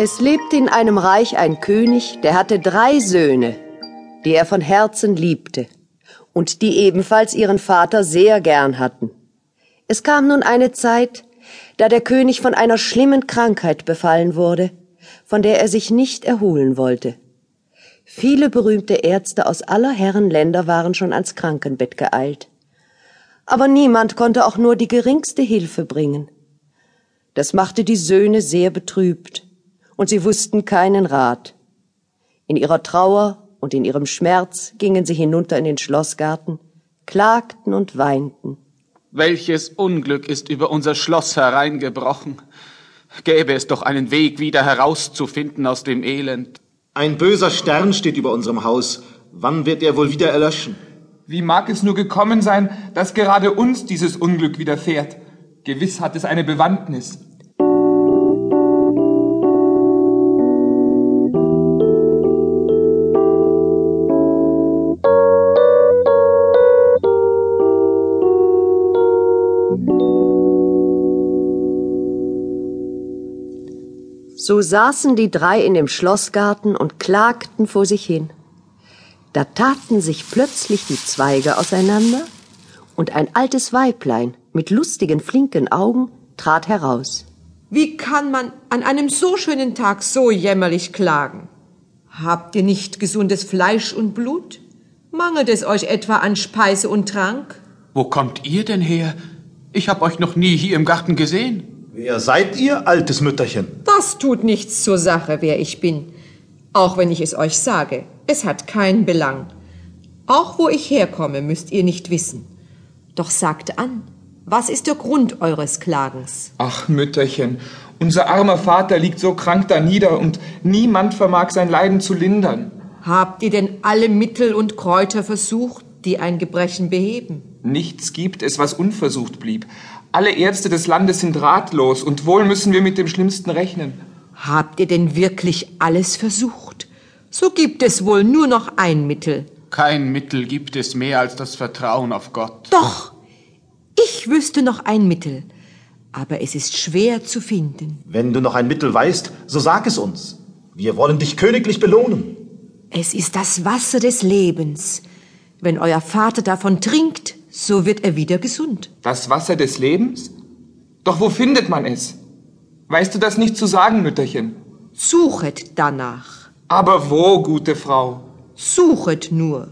Es lebte in einem Reich ein König, der hatte drei Söhne, die er von Herzen liebte und die ebenfalls ihren Vater sehr gern hatten. Es kam nun eine Zeit, da der König von einer schlimmen Krankheit befallen wurde, von der er sich nicht erholen wollte. Viele berühmte Ärzte aus aller Herren Länder waren schon ans Krankenbett geeilt. Aber niemand konnte auch nur die geringste Hilfe bringen. Das machte die Söhne sehr betrübt und sie wussten keinen Rat. In ihrer Trauer und in ihrem Schmerz gingen sie hinunter in den Schlossgarten, klagten und weinten. Welches Unglück ist über unser Schloss hereingebrochen. Gäbe es doch einen Weg, wieder herauszufinden aus dem Elend. Ein böser Stern steht über unserem Haus. Wann wird er wohl wieder erlöschen? Wie mag es nur gekommen sein, dass gerade uns dieses Unglück widerfährt? Gewiss hat es eine Bewandtnis. So saßen die drei in dem Schlossgarten und klagten vor sich hin. Da taten sich plötzlich die Zweige auseinander, und ein altes Weiblein mit lustigen, flinken Augen trat heraus. Wie kann man an einem so schönen Tag so jämmerlich klagen? Habt ihr nicht gesundes Fleisch und Blut? Mangelt es euch etwa an Speise und Trank? Wo kommt ihr denn her? Ich hab euch noch nie hier im Garten gesehen. Wer seid ihr, altes Mütterchen? Das tut nichts zur Sache, wer ich bin. Auch wenn ich es euch sage, es hat keinen Belang. Auch wo ich herkomme, müsst ihr nicht wissen. Doch sagt an, was ist der Grund eures Klagens? Ach, Mütterchen, unser armer Vater liegt so krank da nieder und niemand vermag sein Leiden zu lindern. Habt ihr denn alle Mittel und Kräuter versucht, die ein Gebrechen beheben? Nichts gibt es, was unversucht blieb. Alle Ärzte des Landes sind ratlos und wohl müssen wir mit dem Schlimmsten rechnen. Habt ihr denn wirklich alles versucht? So gibt es wohl nur noch ein Mittel. Kein Mittel gibt es mehr als das Vertrauen auf Gott. Doch, ich wüsste noch ein Mittel, aber es ist schwer zu finden. Wenn du noch ein Mittel weißt, so sag es uns. Wir wollen dich königlich belohnen. Es ist das Wasser des Lebens. Wenn euer Vater davon trinkt, so wird er wieder gesund. Das Wasser des Lebens? Doch wo findet man es? Weißt du das nicht zu sagen, Mütterchen? Suchet danach. Aber wo, gute Frau? Suchet nur.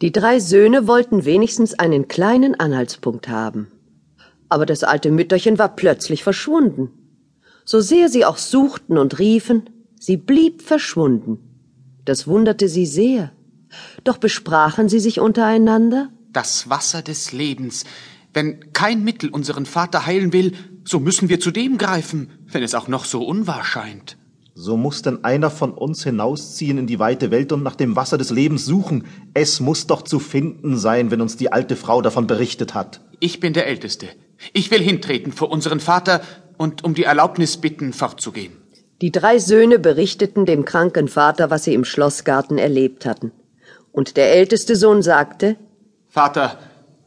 Die drei Söhne wollten wenigstens einen kleinen Anhaltspunkt haben. Aber das alte Mütterchen war plötzlich verschwunden. So sehr sie auch suchten und riefen, sie blieb verschwunden. Das wunderte sie sehr. Doch besprachen sie sich untereinander? Das Wasser des Lebens. Wenn kein Mittel unseren Vater heilen will, so müssen wir zu dem greifen, wenn es auch noch so unwahr scheint. So muss denn einer von uns hinausziehen in die weite Welt und nach dem Wasser des Lebens suchen. Es muss doch zu finden sein, wenn uns die alte Frau davon berichtet hat. Ich bin der Älteste. Ich will hintreten vor unseren Vater und um die Erlaubnis bitten, fortzugehen. Die drei Söhne berichteten dem kranken Vater, was sie im Schlossgarten erlebt hatten. Und der älteste Sohn sagte Vater,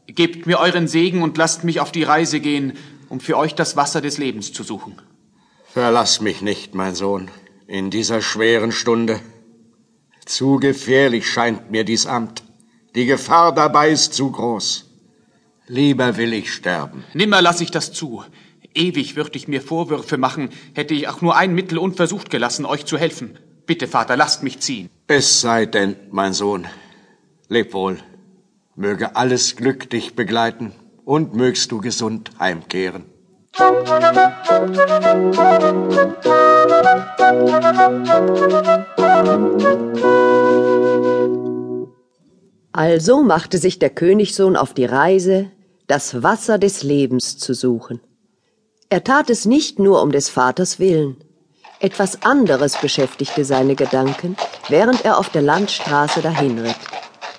gebt mir euren Segen und lasst mich auf die Reise gehen, um für euch das Wasser des Lebens zu suchen. Verlass mich nicht, mein Sohn, in dieser schweren Stunde. Zu gefährlich scheint mir dies Amt. Die Gefahr dabei ist zu groß. Lieber will ich sterben. Nimmer lass ich das zu. Ewig würde ich mir Vorwürfe machen, hätte ich auch nur ein Mittel unversucht gelassen, euch zu helfen. Bitte, Vater, lasst mich ziehen. Es sei denn, mein Sohn. Leb wohl. Möge alles Glück dich begleiten und mögst du gesund heimkehren. Also machte sich der Königssohn auf die Reise, das Wasser des Lebens zu suchen. Er tat es nicht nur um des Vaters willen. Etwas anderes beschäftigte seine Gedanken, während er auf der Landstraße dahinritt.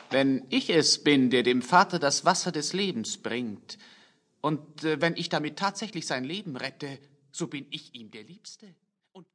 Wenn ich es bin, der dem Vater das Wasser des Lebens bringt, und äh, wenn ich damit tatsächlich sein Leben rette, so bin ich ihm der Liebste.